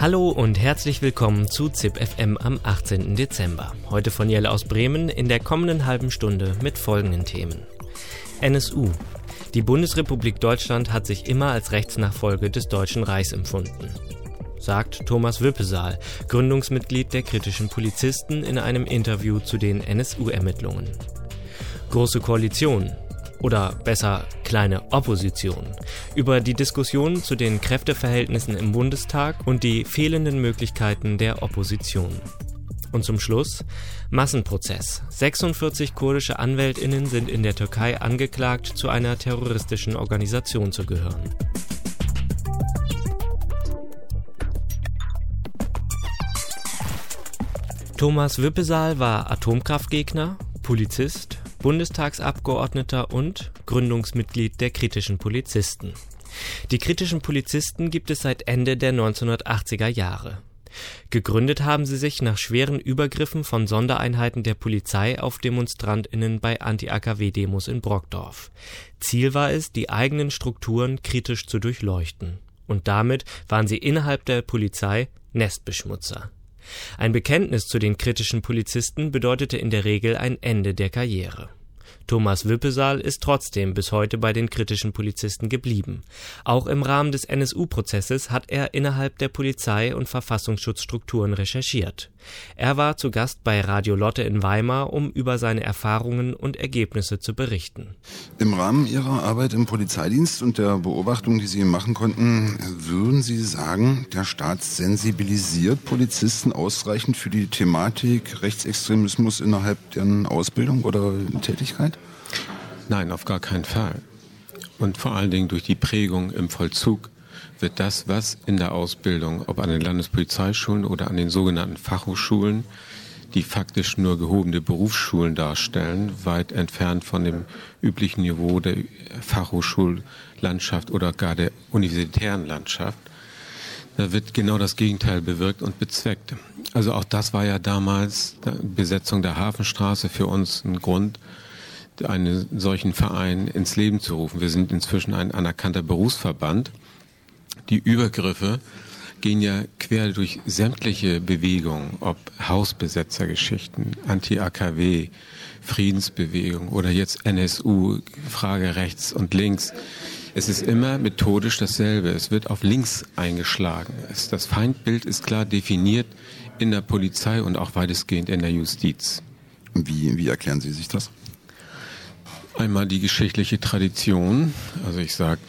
Hallo und herzlich willkommen zu ZIP FM am 18. Dezember. Heute von Jelle aus Bremen in der kommenden halben Stunde mit folgenden Themen. NSU. Die Bundesrepublik Deutschland hat sich immer als Rechtsnachfolge des Deutschen Reichs empfunden. Sagt Thomas Wüppesaal, Gründungsmitglied der kritischen Polizisten in einem Interview zu den NSU-Ermittlungen. Große Koalition oder besser kleine Opposition über die Diskussion zu den Kräfteverhältnissen im Bundestag und die fehlenden Möglichkeiten der Opposition. Und zum Schluss Massenprozess. 46 kurdische Anwältinnen sind in der Türkei angeklagt, zu einer terroristischen Organisation zu gehören. Thomas Wüppesaal war Atomkraftgegner, Polizist, Bundestagsabgeordneter und Gründungsmitglied der kritischen Polizisten. Die kritischen Polizisten gibt es seit Ende der 1980er Jahre. Gegründet haben sie sich nach schweren Übergriffen von Sondereinheiten der Polizei auf DemonstrantInnen bei Anti-AKW-Demos in Brockdorf. Ziel war es, die eigenen Strukturen kritisch zu durchleuchten. Und damit waren sie innerhalb der Polizei Nestbeschmutzer. Ein Bekenntnis zu den kritischen Polizisten bedeutete in der Regel ein Ende der Karriere. Thomas Wüppesaal ist trotzdem bis heute bei den kritischen Polizisten geblieben. Auch im Rahmen des NSU-Prozesses hat er innerhalb der Polizei und Verfassungsschutzstrukturen recherchiert. Er war zu Gast bei Radio Lotte in Weimar, um über seine Erfahrungen und Ergebnisse zu berichten. Im Rahmen Ihrer Arbeit im Polizeidienst und der Beobachtung, die Sie machen konnten, würden Sie sagen, der Staat sensibilisiert Polizisten ausreichend für die Thematik Rechtsextremismus innerhalb deren Ausbildung oder Tätigkeit? Nein, auf gar keinen Fall. Und vor allen Dingen durch die Prägung im Vollzug wird das, was in der Ausbildung, ob an den Landespolizeischulen oder an den sogenannten Fachhochschulen, die faktisch nur gehobene Berufsschulen darstellen, weit entfernt von dem üblichen Niveau der Fachhochschullandschaft oder gar der universitären Landschaft. Da wird genau das Gegenteil bewirkt und bezweckt. Also auch das war ja damals Besetzung der Hafenstraße für uns ein Grund, einen solchen Verein ins Leben zu rufen. Wir sind inzwischen ein anerkannter Berufsverband. Die Übergriffe gehen ja quer durch sämtliche Bewegungen, ob Hausbesetzergeschichten, Anti-AKW, Friedensbewegung oder jetzt NSU, Frage rechts und links. Es ist immer methodisch dasselbe. Es wird auf links eingeschlagen. Es, das Feindbild ist klar definiert in der Polizei und auch weitestgehend in der Justiz. Wie, wie erklären Sie sich das? Einmal die geschichtliche Tradition, also ich sage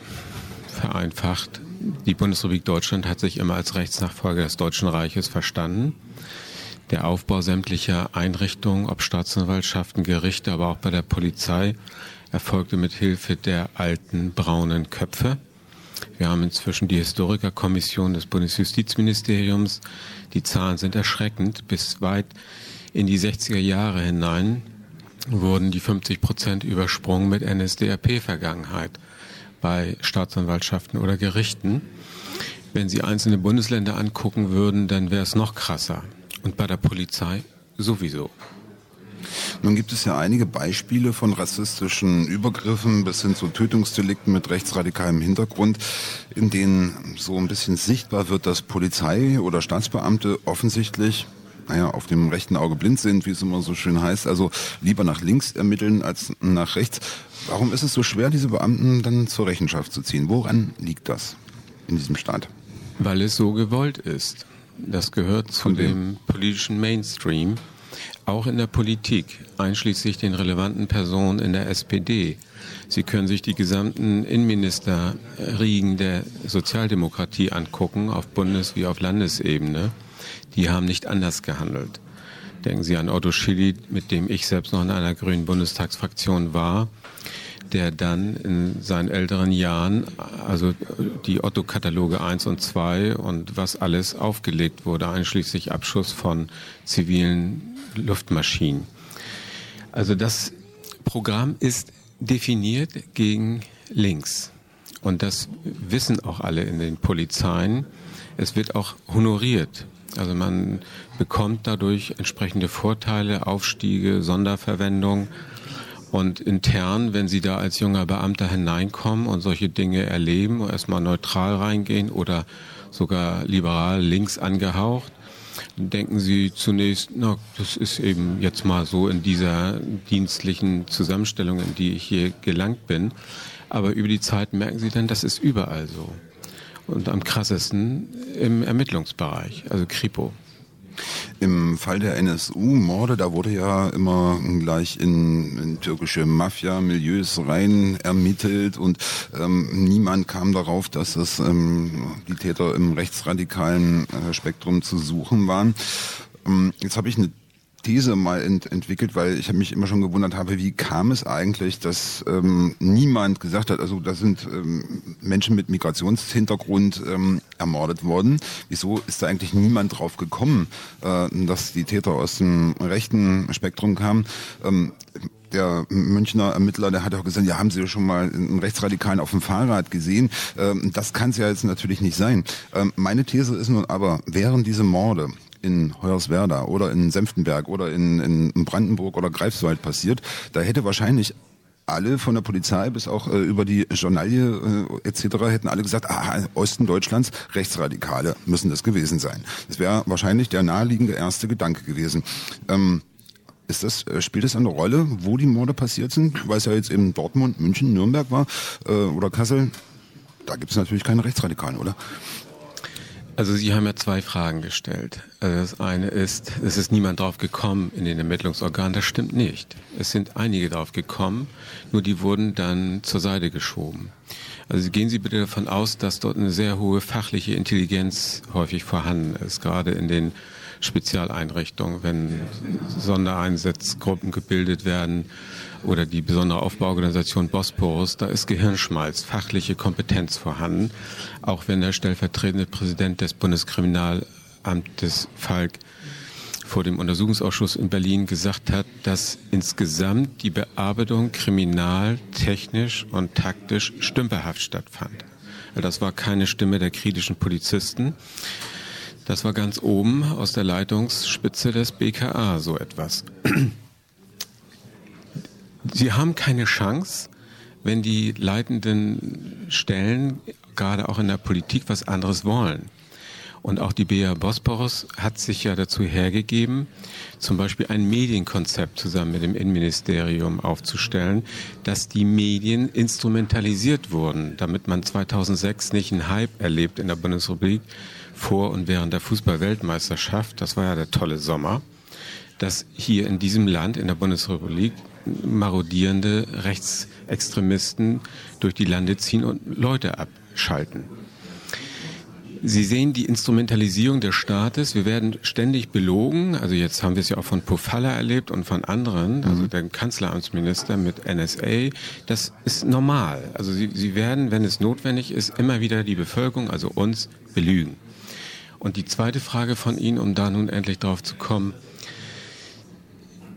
vereinfacht, die Bundesrepublik Deutschland hat sich immer als Rechtsnachfolger des Deutschen Reiches verstanden. Der Aufbau sämtlicher Einrichtungen, ob Staatsanwaltschaften, Gerichte, aber auch bei der Polizei, erfolgte mit Hilfe der alten braunen Köpfe. Wir haben inzwischen die Historikerkommission des Bundesjustizministeriums. Die Zahlen sind erschreckend. Bis weit in die 60er Jahre hinein wurden die 50 Prozent übersprungen mit NSDAP-Vergangenheit bei Staatsanwaltschaften oder Gerichten. Wenn Sie einzelne Bundesländer angucken würden, dann wäre es noch krasser. Und bei der Polizei sowieso. Nun gibt es ja einige Beispiele von rassistischen Übergriffen bis hin zu Tötungsdelikten mit rechtsradikalem Hintergrund, in denen so ein bisschen sichtbar wird, dass Polizei oder Staatsbeamte offensichtlich naja, auf dem rechten Auge blind sind, wie es immer so schön heißt, also lieber nach links ermitteln als nach rechts. Warum ist es so schwer, diese Beamten dann zur Rechenschaft zu ziehen? Woran liegt das in diesem Staat? Weil es so gewollt ist. Das gehört zu dem politischen Mainstream, auch in der Politik, einschließlich den relevanten Personen in der SPD. Sie können sich die gesamten Innenministerriegen der Sozialdemokratie angucken, auf Bundes- wie auf Landesebene die haben nicht anders gehandelt. Denken Sie an Otto Schilly, mit dem ich selbst noch in einer grünen Bundestagsfraktion war, der dann in seinen älteren Jahren, also die Otto-Kataloge 1 und 2 und was alles aufgelegt wurde, einschließlich Abschuss von zivilen Luftmaschinen. Also das Programm ist definiert gegen links. Und das wissen auch alle in den Polizeien. Es wird auch honoriert. Also man bekommt dadurch entsprechende Vorteile, Aufstiege, Sonderverwendung. Und intern, wenn Sie da als junger Beamter hineinkommen und solche Dinge erleben, erstmal neutral reingehen oder sogar liberal links angehaucht, denken Sie zunächst, na, das ist eben jetzt mal so in dieser dienstlichen Zusammenstellung, in die ich hier gelangt bin. Aber über die Zeit merken Sie dann, das ist überall so. Und am krassesten im Ermittlungsbereich, also Kripo. Im Fall der NSU-Morde, da wurde ja immer gleich in, in türkische Mafia-Milieus rein ermittelt und ähm, niemand kam darauf, dass es ähm, die Täter im rechtsradikalen äh, Spektrum zu suchen waren. Ähm, jetzt habe ich eine These mal ent entwickelt, weil ich mich immer schon gewundert habe, wie kam es eigentlich, dass ähm, niemand gesagt hat, also da sind ähm, Menschen mit Migrationshintergrund ähm, ermordet worden. Wieso ist da eigentlich niemand drauf gekommen, äh, dass die Täter aus dem rechten Spektrum kamen? Ähm, der Münchner Ermittler, der hat auch gesagt, ja, haben Sie schon mal einen Rechtsradikalen auf dem Fahrrad gesehen? Ähm, das kann es ja jetzt natürlich nicht sein. Ähm, meine These ist nun aber, wären diese Morde in Hoyerswerda oder in Senftenberg oder in, in Brandenburg oder Greifswald passiert, da hätte wahrscheinlich alle von der Polizei bis auch äh, über die Journalie äh, etc. hätten alle gesagt, ah, Osten Deutschlands, Rechtsradikale müssen das gewesen sein. Das wäre wahrscheinlich der naheliegende erste Gedanke gewesen. Ähm, ist das, äh, spielt das eine Rolle, wo die Morde passiert sind? Weil es ja jetzt eben Dortmund, München, Nürnberg war äh, oder Kassel. Da gibt es natürlich keine Rechtsradikalen, oder? Also Sie haben ja zwei Fragen gestellt. Also das eine ist, es ist niemand drauf gekommen in den Ermittlungsorganen. Das stimmt nicht. Es sind einige drauf gekommen, nur die wurden dann zur Seite geschoben. Also gehen Sie bitte davon aus, dass dort eine sehr hohe fachliche Intelligenz häufig vorhanden ist, gerade in den Spezialeinrichtungen, wenn Sondereinsatzgruppen gebildet werden oder die besondere Aufbauorganisation Bosporus, da ist Gehirnschmalz, fachliche Kompetenz vorhanden, auch wenn der stellvertretende Präsident des Bundeskriminalamtes Falk vor dem Untersuchungsausschuss in Berlin gesagt hat, dass insgesamt die Bearbeitung kriminal, technisch und taktisch stümperhaft stattfand. Das war keine Stimme der kritischen Polizisten. Das war ganz oben aus der Leitungsspitze des BKA so etwas. Sie haben keine Chance, wenn die leitenden Stellen, gerade auch in der Politik, was anderes wollen. Und auch die BA Bosporus hat sich ja dazu hergegeben, zum Beispiel ein Medienkonzept zusammen mit dem Innenministerium aufzustellen, dass die Medien instrumentalisiert wurden, damit man 2006 nicht einen Hype erlebt in der Bundesrepublik vor und während der Fußball-Weltmeisterschaft. Das war ja der tolle Sommer, dass hier in diesem Land, in der Bundesrepublik, marodierende Rechtsextremisten durch die Lande ziehen und Leute abschalten. Sie sehen die Instrumentalisierung des Staates. Wir werden ständig belogen. Also jetzt haben wir es ja auch von Pofalla erlebt und von anderen, also mhm. dem Kanzleramtsminister mit NSA. Das ist normal. Also sie, sie werden, wenn es notwendig ist, immer wieder die Bevölkerung, also uns, belügen. Und die zweite Frage von Ihnen, um da nun endlich drauf zu kommen,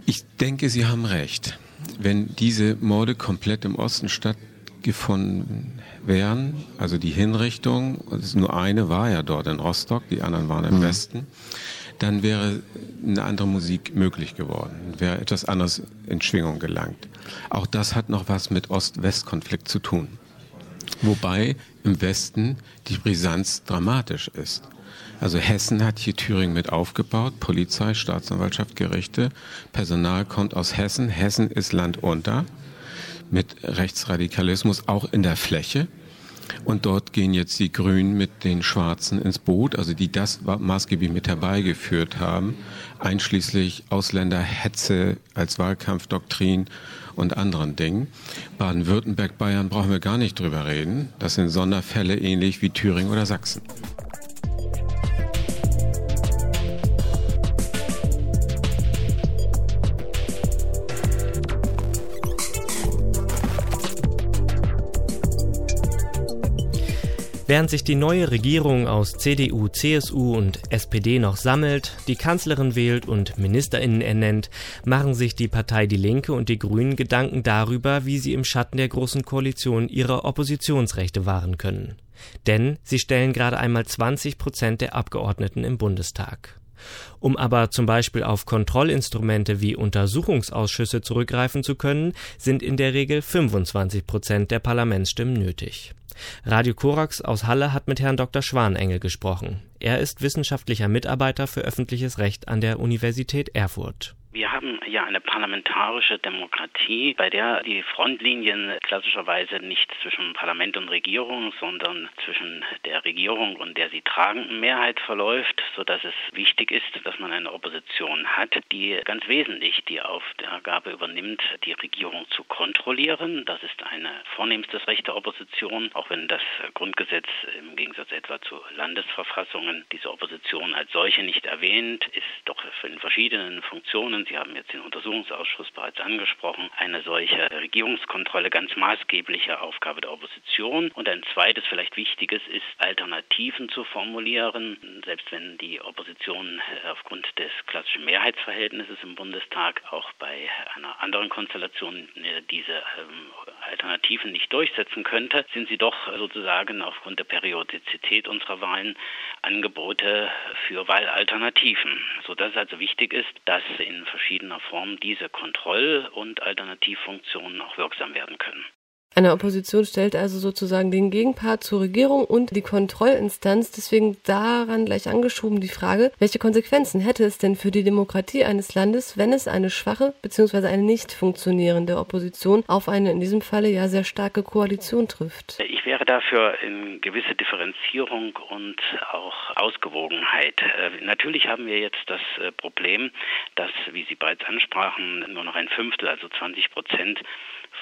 ich denke, Sie haben recht. Wenn diese Morde komplett im Osten stattgefunden wären, also die Hinrichtung, nur eine war ja dort in Rostock, die anderen waren im mhm. Westen, dann wäre eine andere Musik möglich geworden, wäre etwas anderes in Schwingung gelangt. Auch das hat noch was mit Ost-West-Konflikt zu tun. Wobei im Westen die Brisanz dramatisch ist. Also Hessen hat hier Thüringen mit aufgebaut, Polizei, Staatsanwaltschaft, Gerichte. Personal kommt aus Hessen. Hessen ist Land unter mit Rechtsradikalismus auch in der Fläche. Und dort gehen jetzt die Grünen mit den Schwarzen ins Boot, also die das maßgeblich mit herbeigeführt haben, einschließlich Ausländerhetze als Wahlkampfdoktrin und anderen Dingen. Baden-Württemberg, Bayern brauchen wir gar nicht drüber reden. Das sind Sonderfälle ähnlich wie Thüringen oder Sachsen. Während sich die neue Regierung aus CDU, CSU und SPD noch sammelt, die Kanzlerin wählt und Ministerinnen ernennt, machen sich die Partei Die Linke und die Grünen Gedanken darüber, wie sie im Schatten der Großen Koalition ihre Oppositionsrechte wahren können. Denn sie stellen gerade einmal 20 Prozent der Abgeordneten im Bundestag. Um aber zum Beispiel auf Kontrollinstrumente wie Untersuchungsausschüsse zurückgreifen zu können, sind in der Regel 25 Prozent der Parlamentsstimmen nötig. Radio Korax aus Halle hat mit Herrn Dr. Schwanengel gesprochen. Er ist wissenschaftlicher Mitarbeiter für öffentliches Recht an der Universität Erfurt. Wir haben ja eine parlamentarische Demokratie, bei der die Frontlinien klassischerweise nicht zwischen Parlament und Regierung, sondern zwischen der Regierung und der sie tragenden Mehrheit verläuft, sodass es wichtig ist, dass man eine Opposition hat, die ganz wesentlich die Aufgabe übernimmt, die Regierung zu kontrollieren. Das ist ein vornehmstes Recht der Opposition, auch wenn das Grundgesetz im Gegensatz etwa zu Landesverfassungen diese Opposition als solche nicht erwähnt, ist doch in verschiedenen Funktionen und Sie haben jetzt den Untersuchungsausschuss bereits angesprochen, eine solche Regierungskontrolle ganz maßgebliche Aufgabe der Opposition. Und ein zweites, vielleicht wichtiges, ist, Alternativen zu formulieren, selbst wenn die Opposition äh, aufgrund des klassischen Mehrheitsverhältnisses im Bundestag auch bei einer anderen Konstellation äh, diese ähm, Alternativen nicht durchsetzen könnte, sind sie doch sozusagen aufgrund der Periodizität unserer Wahlen Angebote für Wahlalternativen, sodass es also wichtig ist, dass in verschiedener Form diese Kontroll- und Alternativfunktionen auch wirksam werden können. Eine Opposition stellt also sozusagen den Gegenpart zur Regierung und die Kontrollinstanz. Deswegen daran gleich angeschoben die Frage, welche Konsequenzen hätte es denn für die Demokratie eines Landes, wenn es eine schwache bzw. eine nicht funktionierende Opposition auf eine in diesem Falle ja sehr starke Koalition trifft? Ich wäre dafür in gewisse Differenzierung und auch Ausgewogenheit. Äh, natürlich haben wir jetzt das äh, Problem, dass, wie Sie bereits ansprachen, nur noch ein Fünftel, also 20 Prozent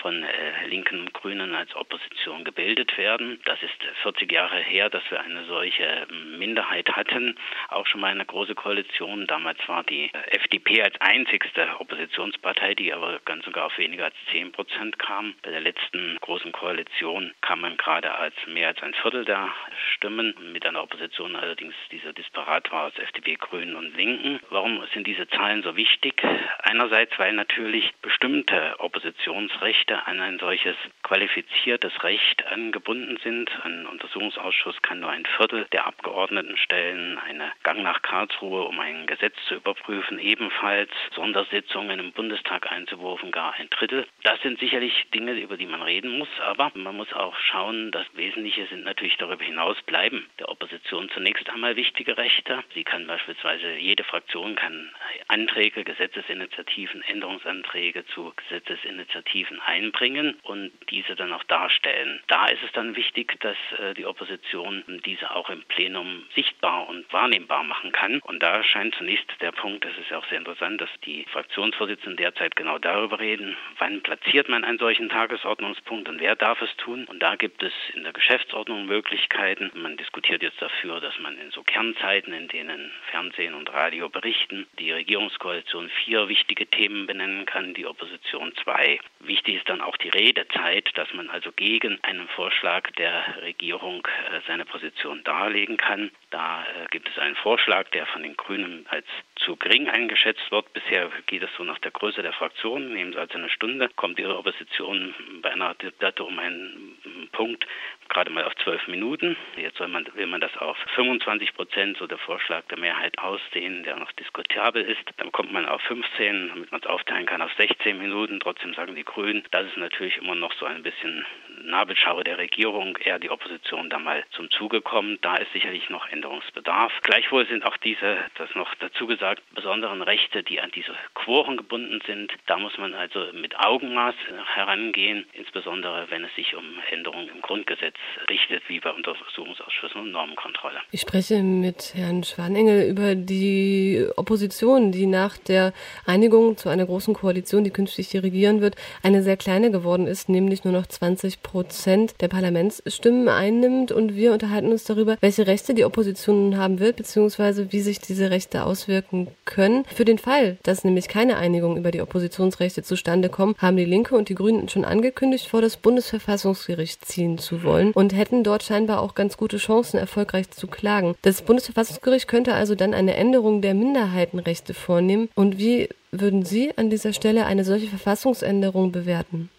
von äh, Linken und Grünen als Opposition gebildet werden. Das ist 40 Jahre her, dass wir eine solche ähm, Minderheit hatten. Auch schon mal eine große Koalition. Damals war die äh, FDP als einzigste Oppositionspartei, die aber ganz sogar auf weniger als 10 Prozent kam. Bei der letzten großen Koalition kam man gerade als mehr als ein Viertel der Stimmen, mit einer Opposition allerdings, die so disparat war aus FDP, Grünen und Linken. Warum sind diese Zahlen so wichtig? Einerseits, weil natürlich bestimmte Oppositionsrechte Rechte an ein solches qualifiziertes Recht angebunden sind. Ein Untersuchungsausschuss kann nur ein Viertel der Abgeordneten stellen, eine Gang nach Karlsruhe, um ein Gesetz zu überprüfen, ebenfalls Sondersitzungen im Bundestag einzuwurfen, gar ein Drittel. Das sind sicherlich Dinge, über die man reden muss, aber man muss auch schauen, das Wesentliche sind natürlich darüber hinaus bleiben der Opposition zunächst einmal wichtige Rechte. Sie kann beispielsweise, jede Fraktion kann Anträge, Gesetzesinitiativen, Änderungsanträge zu Gesetzesinitiativen einbringen und diese dann auch darstellen. Da ist es dann wichtig, dass äh, die Opposition diese auch im Plenum sichtbar und wahrnehmbar machen kann. Und da scheint zunächst der Punkt, das ist ja auch sehr interessant, dass die Fraktionsvorsitzenden derzeit genau darüber reden, wann platziert man einen solchen Tagesordnungspunkt und wer darf es tun. Und da gibt es in der Geschäftsordnung Möglichkeiten. Man diskutiert jetzt dafür, dass man in so Kernzeiten, in denen Fernsehen und Radio berichten, die Regierungskoalition vier wichtige Themen benennen kann, die Opposition zwei. Wichtig ist dann auch die Redezeit, dass man also gegen einen Vorschlag der Regierung äh, seine Position darlegen kann. Da äh, gibt es einen Vorschlag, der von den Grünen als zu gering eingeschätzt wird. Bisher geht es so nach der Größe der Fraktion, nehmen Sie also eine Stunde, kommt Ihre Opposition bei einer Debatte um einen Punkt gerade mal auf zwölf Minuten. Jetzt soll man, will man das auf 25 Prozent, so der Vorschlag der Mehrheit ausdehnen, der noch diskutabel ist. Dann kommt man auf 15, damit man es aufteilen kann, auf 16 Minuten. Trotzdem sagen die Grünen, das ist natürlich immer noch so ein bisschen Nabelschau der Regierung, eher die Opposition da mal zum Zuge kommt. Da ist sicherlich noch Änderungsbedarf. Gleichwohl sind auch diese, das noch dazu gesagt, besonderen Rechte, die an diese Quoren gebunden sind. Da muss man also mit Augenmaß herangehen, insbesondere wenn es sich um Änderungen im Grundgesetz richtet, wie bei Untersuchungsausschüssen und Normenkontrolle. Ich spreche mit Herrn Schwanengel über die Opposition, die nach der Einigung zu einer großen Koalition, die künftig hier regieren wird, eine sehr kleine geworden ist, nämlich nur noch 20 Prozent Prozent der Parlamentsstimmen einnimmt und wir unterhalten uns darüber, welche Rechte die Opposition haben wird, beziehungsweise wie sich diese Rechte auswirken können. Für den Fall, dass nämlich keine Einigung über die Oppositionsrechte zustande kommt, haben die Linke und die Grünen schon angekündigt, vor das Bundesverfassungsgericht ziehen zu wollen und hätten dort scheinbar auch ganz gute Chancen, erfolgreich zu klagen. Das Bundesverfassungsgericht könnte also dann eine Änderung der Minderheitenrechte vornehmen. Und wie würden Sie an dieser Stelle eine solche Verfassungsänderung bewerten?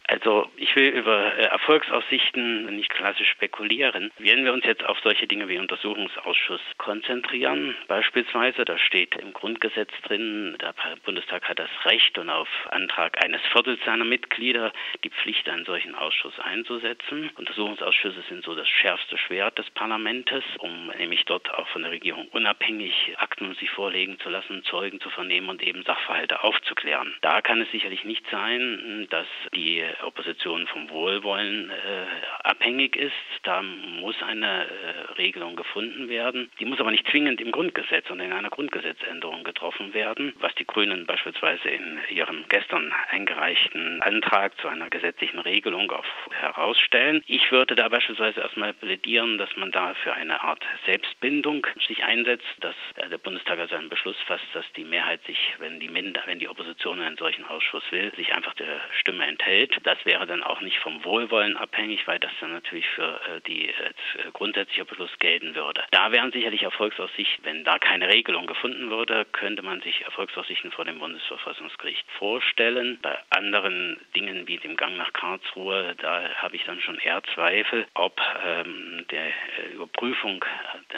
Ich will über äh, Erfolgsaussichten nicht klassisch spekulieren. Wenn wir uns jetzt auf solche Dinge wie Untersuchungsausschuss konzentrieren, beispielsweise, da steht im Grundgesetz drin, der Bundestag hat das Recht und auf Antrag eines Viertels seiner Mitglieder die Pflicht, einen solchen Ausschuss einzusetzen. Untersuchungsausschüsse sind so das schärfste Schwert des Parlamentes, um nämlich dort auch von der Regierung unabhängig Akten sich vorlegen zu lassen, Zeugen zu vernehmen und eben Sachverhalte aufzuklären. Da kann es sicherlich nicht sein, dass die Opposition vom Wohlwollen äh, abhängig ist. Da muss eine äh, Regelung gefunden werden. Die muss aber nicht zwingend im Grundgesetz, sondern in einer Grundgesetzänderung getroffen werden, was die Grünen beispielsweise in ihrem gestern eingereichten Antrag zu einer gesetzlichen Regelung auf herausstellen. Ich würde da beispielsweise erstmal plädieren, dass man da für eine Art Selbstbindung sich einsetzt, dass äh, der Bundestag also einen Beschluss fasst, dass die Mehrheit sich, wenn die Minder, wenn die Opposition einen solchen Ausschuss will, sich einfach der Stimme enthält. Das wäre dann auch nicht vom Wohlwollen abhängig, weil das dann natürlich für äh, die äh, grundsätzliche Beschluss gelten würde. Da wären sicherlich Erfolgsaussichten, wenn da keine Regelung gefunden würde, könnte man sich Erfolgsaussichten vor dem Bundesverfassungsgericht vorstellen. Bei anderen Dingen wie dem Gang nach Karlsruhe, da habe ich dann schon eher Zweifel, ob ähm, der äh, Überprüfung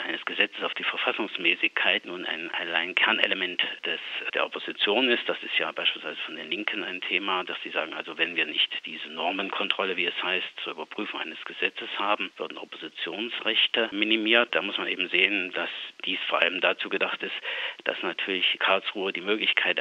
eines Gesetzes auf die Verfassungsmäßigkeit nun ein allein Kernelement des, der Opposition ist. Das ist ja beispielsweise von den Linken ein Thema, dass sie sagen, also wenn wir nicht diese Normenkontrolle, wie es heißt, zur Überprüfung eines Gesetzes haben, würden Oppositionsrechte minimiert. Da muss man eben sehen, dass dies vor allem dazu gedacht ist, dass natürlich Karlsruhe die Möglichkeit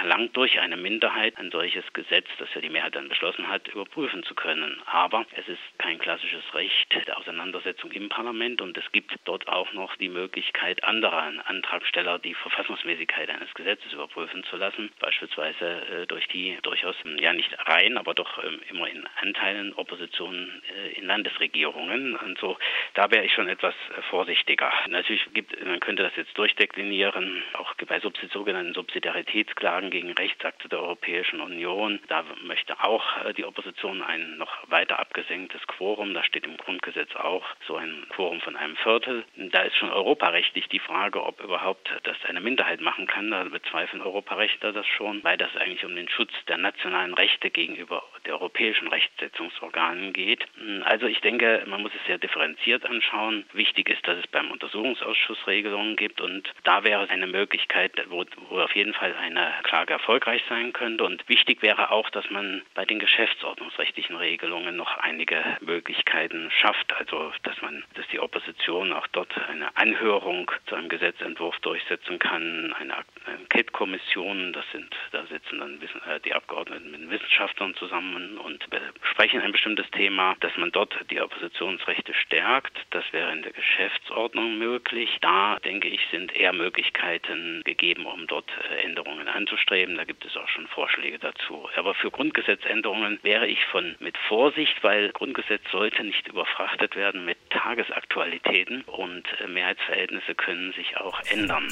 erlangt, durch eine Minderheit ein solches Gesetz, das ja die Mehrheit dann beschlossen hat, überprüfen zu können. Aber es ist kein klassisches Recht der Auseinandersetzung im Parlament und es gibt dort auch noch die Möglichkeit anderer Antragsteller, die Verfassungsmäßigkeit eines Gesetzes überprüfen zu lassen, beispielsweise äh, durch die durchaus ja nicht rein, aber doch ähm, immer Anteilen Opposition äh, in Landesregierungen. Und so, da wäre ich schon etwas äh, vorsichtiger. Natürlich gibt, man könnte das jetzt durchdeklinieren, auch bei sogenannten Subsidiaritätsklagen gegen Rechtsakte der Europäischen Union. Da möchte auch äh, die Opposition ein noch weiter abgesenktes Quorum. Da steht im Grundgesetz auch so ein Quorum von einem Viertel. Da ist schon europarechtlich die Frage, ob überhaupt das eine Minderheit machen kann. Da bezweifeln Europarechtler das schon, weil das eigentlich um den Schutz der nationalen Rechte gegenüber der europäischen Rechtsetzungsorganen geht. Also ich denke, man muss es sehr differenziert anschauen. Wichtig ist, dass es beim Untersuchungsausschuss Regelungen gibt und da wäre eine Möglichkeit, wo, wo auf jeden Fall eine Klage erfolgreich sein könnte. Und wichtig wäre auch, dass man bei den geschäftsordnungsrechtlichen Regelungen noch einige Möglichkeiten schafft. Also dass man, dass die Opposition auch dort eine Anhörung zu einem Gesetzentwurf durchsetzen kann, eine Enquete-Kommission, das sind, da sitzen dann äh, die Abgeordneten mit Wissenschaftlern zusammen zusammen und besprechen ein bestimmtes Thema, dass man dort die Oppositionsrechte stärkt. Das wäre in der Geschäftsordnung möglich. Da, denke ich, sind eher Möglichkeiten gegeben, um dort äh, Änderungen anzustreben. Da gibt es auch schon Vorschläge dazu. Aber für Grundgesetzänderungen wäre ich von mit Vorsicht, weil Grundgesetz sollte nicht überfrachtet werden mit Tagesaktualitäten und äh, Mehrheitsverhältnisse können sich auch ändern.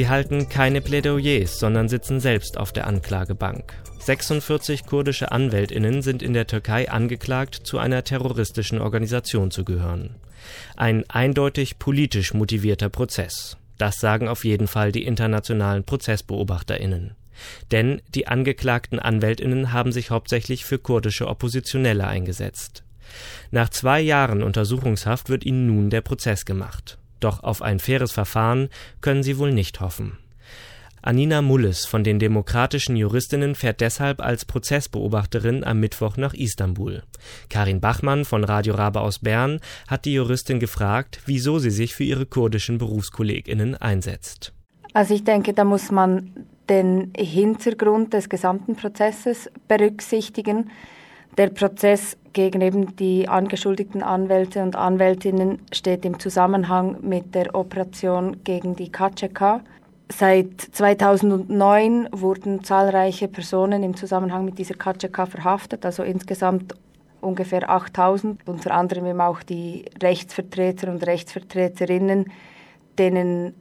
Sie halten keine Plädoyers, sondern sitzen selbst auf der Anklagebank. 46 kurdische Anwältinnen sind in der Türkei angeklagt, zu einer terroristischen Organisation zu gehören. Ein eindeutig politisch motivierter Prozess. Das sagen auf jeden Fall die internationalen Prozessbeobachterinnen. Denn die angeklagten Anwältinnen haben sich hauptsächlich für kurdische Oppositionelle eingesetzt. Nach zwei Jahren Untersuchungshaft wird ihnen nun der Prozess gemacht. Doch auf ein faires Verfahren können sie wohl nicht hoffen. Anina Mulles von den demokratischen Juristinnen fährt deshalb als Prozessbeobachterin am Mittwoch nach Istanbul. Karin Bachmann von Radio Rabe aus Bern hat die Juristin gefragt, wieso sie sich für ihre kurdischen Berufskolleginnen einsetzt. Also ich denke, da muss man den Hintergrund des gesamten Prozesses berücksichtigen. Der Prozess gegen eben die angeschuldigten Anwälte und Anwältinnen steht im Zusammenhang mit der Operation gegen die KCK. Seit 2009 wurden zahlreiche Personen im Zusammenhang mit dieser KCK verhaftet, also insgesamt ungefähr 8000, unter anderem eben auch die Rechtsvertreter und Rechtsvertreterinnen, denen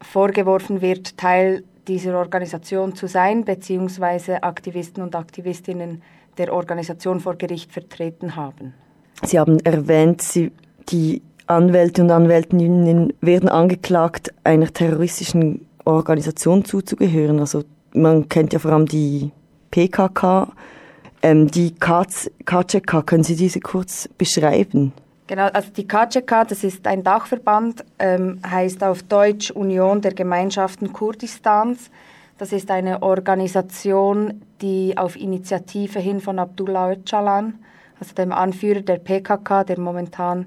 vorgeworfen wird, Teil dieser Organisation zu sein, beziehungsweise Aktivisten und Aktivistinnen der Organisation vor Gericht vertreten haben. Sie haben erwähnt, Sie, die Anwälte und Anwältinnen werden angeklagt, einer terroristischen Organisation zuzugehören. Also man kennt ja vor allem die PKK, ähm, die KCK. Können Sie diese kurz beschreiben? Genau, also die KCK, das ist ein Dachverband, ähm, heißt auf Deutsch Union der Gemeinschaften Kurdistans. Das ist eine Organisation, die auf Initiative hin von Abdullah Öcalan, also dem Anführer der PKK, der momentan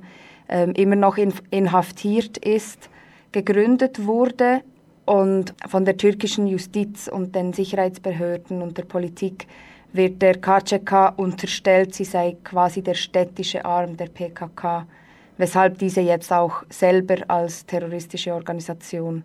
ähm, immer noch in, inhaftiert ist, gegründet wurde und von der türkischen Justiz und den Sicherheitsbehörden und der Politik wird der KCK unterstellt, sie sei quasi der städtische Arm der PKK, weshalb diese jetzt auch selber als terroristische Organisation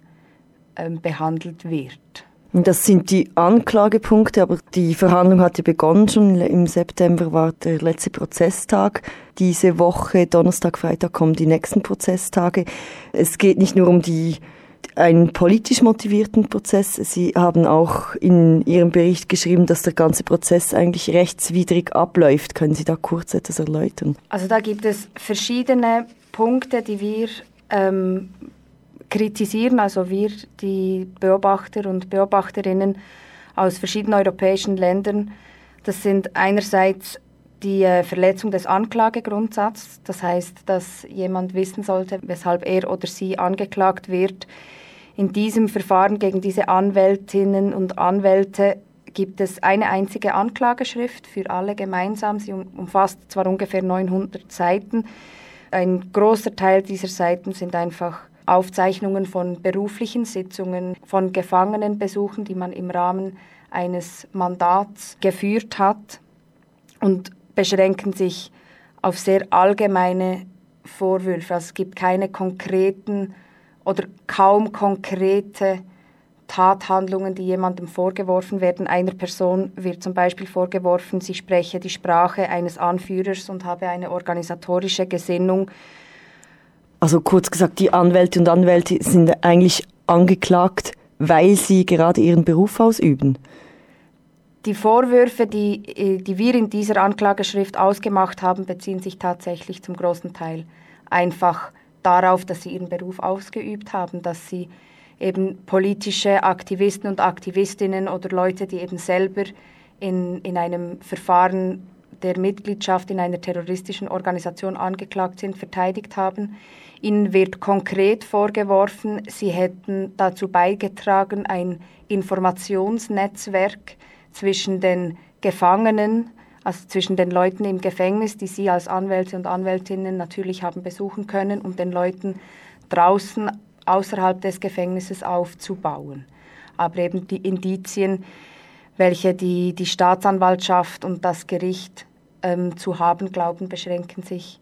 ähm, behandelt wird. Das sind die Anklagepunkte, aber die Verhandlung hatte begonnen schon. Im September war der letzte Prozesstag. Diese Woche, Donnerstag, Freitag kommen die nächsten Prozesstage. Es geht nicht nur um die einen politisch motivierten Prozess. Sie haben auch in Ihrem Bericht geschrieben, dass der ganze Prozess eigentlich rechtswidrig abläuft. Können Sie da kurz etwas erläutern? Also da gibt es verschiedene Punkte, die wir ähm, kritisieren, also wir, die Beobachter und Beobachterinnen aus verschiedenen europäischen Ländern. Das sind einerseits die äh, Verletzung des Anklagegrundsatzes, das heißt, dass jemand wissen sollte, weshalb er oder sie angeklagt wird. In diesem Verfahren gegen diese Anwältinnen und Anwälte gibt es eine einzige Anklageschrift für alle gemeinsam. Sie umfasst zwar ungefähr 900 Seiten. Ein großer Teil dieser Seiten sind einfach Aufzeichnungen von beruflichen Sitzungen, von Gefangenenbesuchen, die man im Rahmen eines Mandats geführt hat und beschränken sich auf sehr allgemeine Vorwürfe. Also es gibt keine konkreten oder kaum konkrete Tathandlungen, die jemandem vorgeworfen werden. Einer Person wird zum Beispiel vorgeworfen, sie spreche die Sprache eines Anführers und habe eine organisatorische Gesinnung, also kurz gesagt, die Anwälte und Anwälte sind eigentlich angeklagt, weil sie gerade ihren Beruf ausüben. Die Vorwürfe, die, die wir in dieser Anklageschrift ausgemacht haben, beziehen sich tatsächlich zum großen Teil einfach darauf, dass sie ihren Beruf ausgeübt haben, dass sie eben politische Aktivisten und Aktivistinnen oder Leute, die eben selber in, in einem Verfahren der Mitgliedschaft in einer terroristischen Organisation angeklagt sind, verteidigt haben. Ihnen wird konkret vorgeworfen, sie hätten dazu beigetragen, ein Informationsnetzwerk zwischen den Gefangenen, also zwischen den Leuten im Gefängnis, die Sie als Anwälte und Anwältinnen natürlich haben besuchen können, und den Leuten draußen außerhalb des Gefängnisses aufzubauen. Aber eben die Indizien, welche die, die Staatsanwaltschaft und das Gericht ähm, zu haben glauben, beschränken sich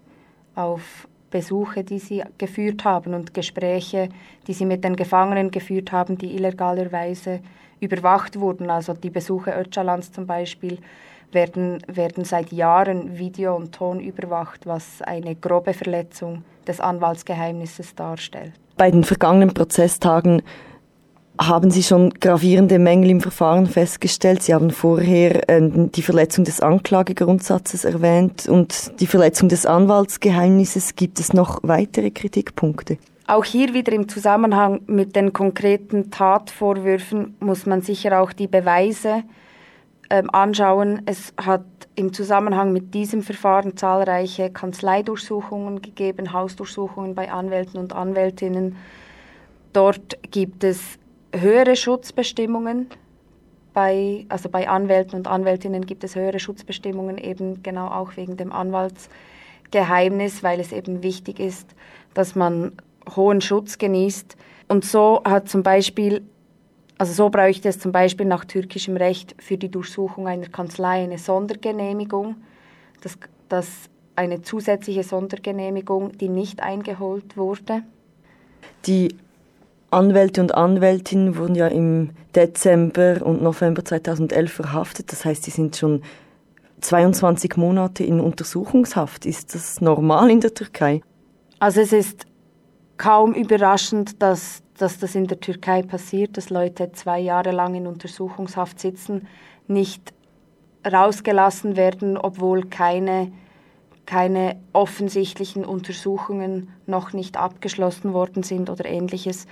auf Besuche, die sie geführt haben und Gespräche, die sie mit den Gefangenen geführt haben, die illegalerweise überwacht wurden. Also die Besuche Öcalans zum Beispiel werden, werden seit Jahren Video und Ton überwacht, was eine grobe Verletzung des Anwaltsgeheimnisses darstellt. Bei den vergangenen Prozesstagen haben Sie schon gravierende Mängel im Verfahren festgestellt? Sie haben vorher äh, die Verletzung des Anklagegrundsatzes erwähnt und die Verletzung des Anwaltsgeheimnisses. Gibt es noch weitere Kritikpunkte? Auch hier wieder im Zusammenhang mit den konkreten Tatvorwürfen muss man sicher auch die Beweise ähm, anschauen. Es hat im Zusammenhang mit diesem Verfahren zahlreiche Kanzleidurchsuchungen gegeben, Hausdurchsuchungen bei Anwälten und Anwältinnen. Dort gibt es höhere Schutzbestimmungen. Bei, also bei Anwälten und Anwältinnen gibt es höhere Schutzbestimmungen, eben genau auch wegen dem Anwaltsgeheimnis, weil es eben wichtig ist, dass man hohen Schutz genießt. Und so hat zum Beispiel, also so bräuchte es zum Beispiel nach türkischem Recht für die Durchsuchung einer Kanzlei eine Sondergenehmigung. dass, dass eine zusätzliche Sondergenehmigung, die nicht eingeholt wurde. Die Anwälte und Anwältinnen wurden ja im Dezember und November 2011 verhaftet. Das heißt, sie sind schon 22 Monate in Untersuchungshaft. Ist das normal in der Türkei? Also es ist kaum überraschend, dass, dass das in der Türkei passiert, dass Leute zwei Jahre lang in Untersuchungshaft sitzen, nicht rausgelassen werden, obwohl keine, keine offensichtlichen Untersuchungen noch nicht abgeschlossen worden sind oder ähnliches.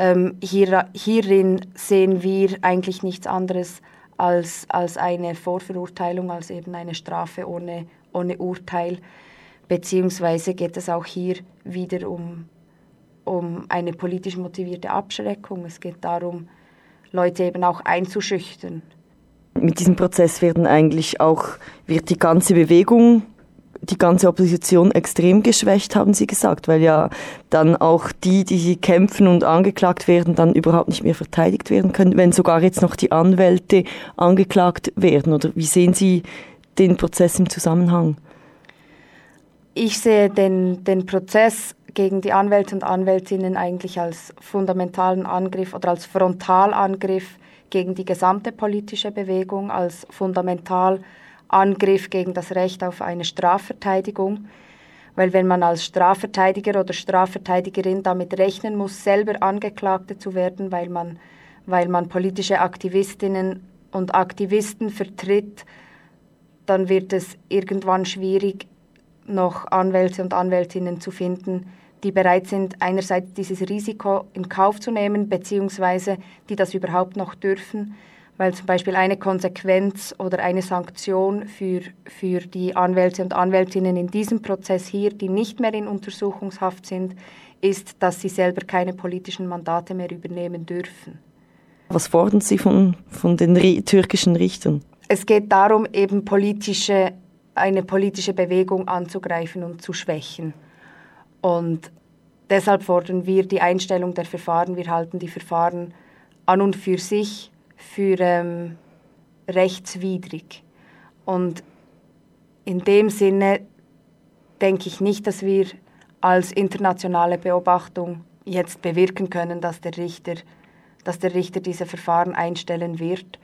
Ähm, hier, hierin sehen wir eigentlich nichts anderes als, als eine Vorverurteilung, als eben eine Strafe ohne, ohne Urteil. Beziehungsweise geht es auch hier wieder um, um eine politisch motivierte Abschreckung. Es geht darum, Leute eben auch einzuschüchtern. Mit diesem Prozess werden eigentlich auch, wird die ganze Bewegung die ganze Opposition extrem geschwächt, haben Sie gesagt, weil ja dann auch die, die kämpfen und angeklagt werden, dann überhaupt nicht mehr verteidigt werden können, wenn sogar jetzt noch die Anwälte angeklagt werden. Oder wie sehen Sie den Prozess im Zusammenhang? Ich sehe den, den Prozess gegen die Anwälte und Anwältinnen eigentlich als fundamentalen Angriff oder als Frontalangriff gegen die gesamte politische Bewegung, als fundamental Angriff gegen das Recht auf eine Strafverteidigung. Weil wenn man als Strafverteidiger oder Strafverteidigerin damit rechnen muss, selber Angeklagte zu werden, weil man, weil man politische Aktivistinnen und Aktivisten vertritt, dann wird es irgendwann schwierig, noch Anwälte und Anwältinnen zu finden, die bereit sind, einerseits dieses Risiko in Kauf zu nehmen, beziehungsweise die das überhaupt noch dürfen, weil zum Beispiel eine Konsequenz oder eine Sanktion für, für die Anwälte und Anwältinnen in diesem Prozess hier, die nicht mehr in Untersuchungshaft sind, ist, dass sie selber keine politischen Mandate mehr übernehmen dürfen. Was fordern Sie von, von den türkischen Richtern? Es geht darum, eben politische, eine politische Bewegung anzugreifen und zu schwächen. Und deshalb fordern wir die Einstellung der Verfahren. Wir halten die Verfahren an und für sich für ähm, rechtswidrig. Und in dem Sinne denke ich nicht, dass wir als internationale Beobachtung jetzt bewirken können, dass der Richter, dass der Richter diese Verfahren einstellen wird,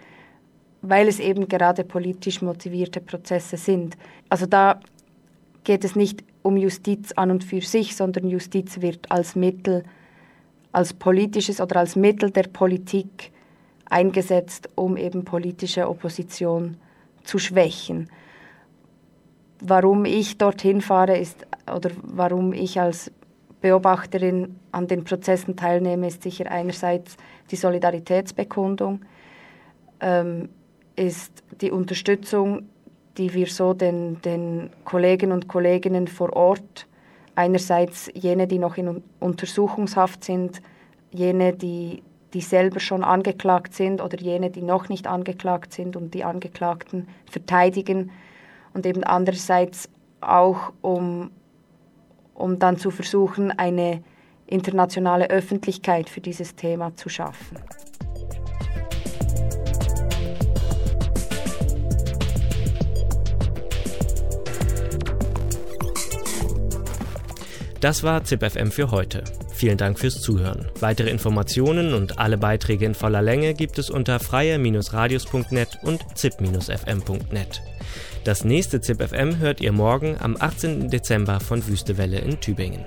weil es eben gerade politisch motivierte Prozesse sind. Also da geht es nicht um Justiz an und für sich, sondern Justiz wird als Mittel, als politisches oder als Mittel der Politik eingesetzt, um eben politische Opposition zu schwächen. Warum ich dorthin fahre ist, oder warum ich als Beobachterin an den Prozessen teilnehme, ist sicher einerseits die Solidaritätsbekundung, ähm, ist die Unterstützung, die wir so den, den Kollegen und Kolleginnen vor Ort, einerseits jene, die noch in Untersuchungshaft sind, jene, die die selber schon angeklagt sind oder jene, die noch nicht angeklagt sind und die Angeklagten verteidigen und eben andererseits auch um, um dann zu versuchen, eine internationale Öffentlichkeit für dieses Thema zu schaffen. Das war ZipFM für heute. Vielen Dank fürs Zuhören. Weitere Informationen und alle Beiträge in voller Länge gibt es unter freie-radios.net und zip-fm.net. Das nächste ZipFM hört ihr morgen am 18. Dezember von Wüstewelle in Tübingen.